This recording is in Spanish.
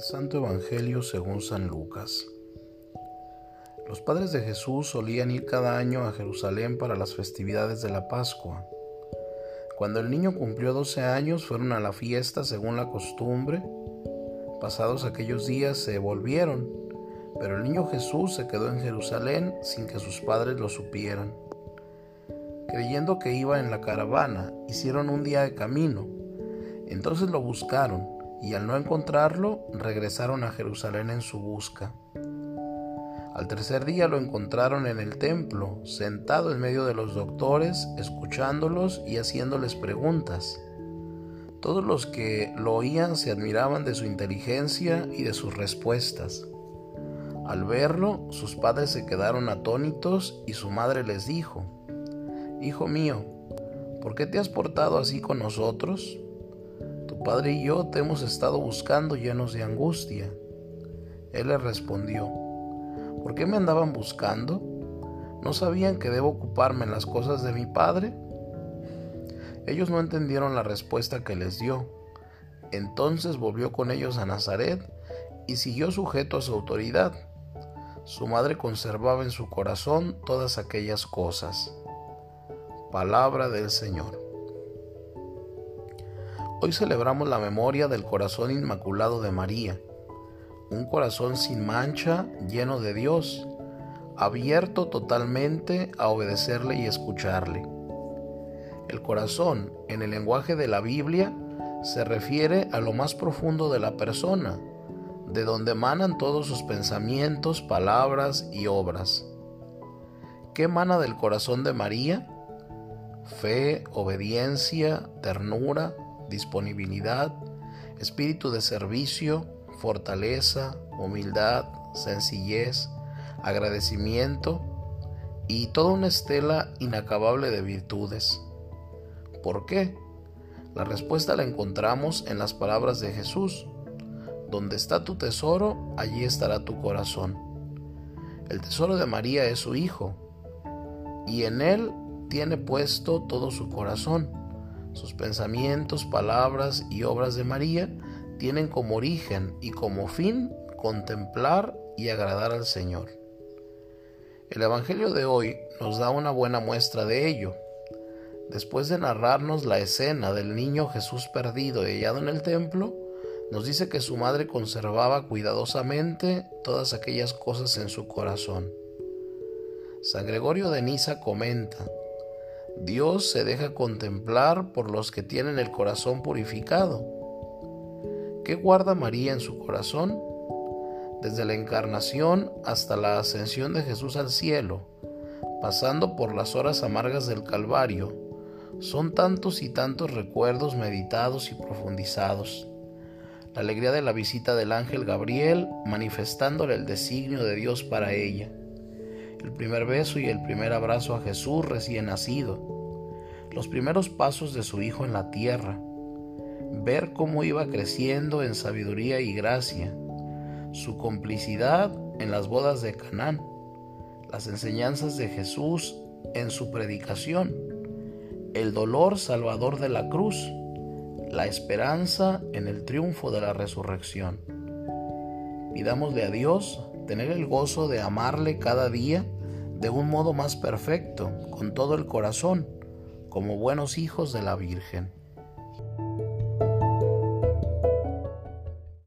Santo Evangelio según San Lucas. Los padres de Jesús solían ir cada año a Jerusalén para las festividades de la Pascua. Cuando el niño cumplió 12 años fueron a la fiesta según la costumbre. Pasados aquellos días se volvieron, pero el niño Jesús se quedó en Jerusalén sin que sus padres lo supieran. Creyendo que iba en la caravana, hicieron un día de camino. Entonces lo buscaron y al no encontrarlo regresaron a Jerusalén en su busca. Al tercer día lo encontraron en el templo, sentado en medio de los doctores, escuchándolos y haciéndoles preguntas. Todos los que lo oían se admiraban de su inteligencia y de sus respuestas. Al verlo, sus padres se quedaron atónitos y su madre les dijo, Hijo mío, ¿por qué te has portado así con nosotros? Padre y yo te hemos estado buscando llenos de angustia. Él le respondió, ¿por qué me andaban buscando? ¿No sabían que debo ocuparme en las cosas de mi padre? Ellos no entendieron la respuesta que les dio. Entonces volvió con ellos a Nazaret y siguió sujeto a su autoridad. Su madre conservaba en su corazón todas aquellas cosas. Palabra del Señor. Hoy celebramos la memoria del corazón inmaculado de María, un corazón sin mancha, lleno de Dios, abierto totalmente a obedecerle y escucharle. El corazón, en el lenguaje de la Biblia, se refiere a lo más profundo de la persona, de donde emanan todos sus pensamientos, palabras y obras. ¿Qué emana del corazón de María? fe, obediencia, ternura, disponibilidad, espíritu de servicio, fortaleza, humildad, sencillez, agradecimiento y toda una estela inacabable de virtudes. ¿Por qué? La respuesta la encontramos en las palabras de Jesús. Donde está tu tesoro, allí estará tu corazón. El tesoro de María es su Hijo, y en él tiene puesto todo su corazón. Sus pensamientos, palabras y obras de María tienen como origen y como fin contemplar y agradar al Señor. El Evangelio de hoy nos da una buena muestra de ello. Después de narrarnos la escena del niño Jesús perdido y hallado en el templo, nos dice que su madre conservaba cuidadosamente todas aquellas cosas en su corazón. San Gregorio de Niza comenta, Dios se deja contemplar por los que tienen el corazón purificado. ¿Qué guarda María en su corazón? Desde la encarnación hasta la ascensión de Jesús al cielo, pasando por las horas amargas del Calvario, son tantos y tantos recuerdos meditados y profundizados. La alegría de la visita del ángel Gabriel manifestándole el designio de Dios para ella el primer beso y el primer abrazo a Jesús recién nacido, los primeros pasos de su Hijo en la tierra, ver cómo iba creciendo en sabiduría y gracia, su complicidad en las bodas de Canaán, las enseñanzas de Jesús en su predicación, el dolor salvador de la cruz, la esperanza en el triunfo de la resurrección. Pidámosle a Dios tener el gozo de amarle cada día de un modo más perfecto, con todo el corazón, como buenos hijos de la Virgen.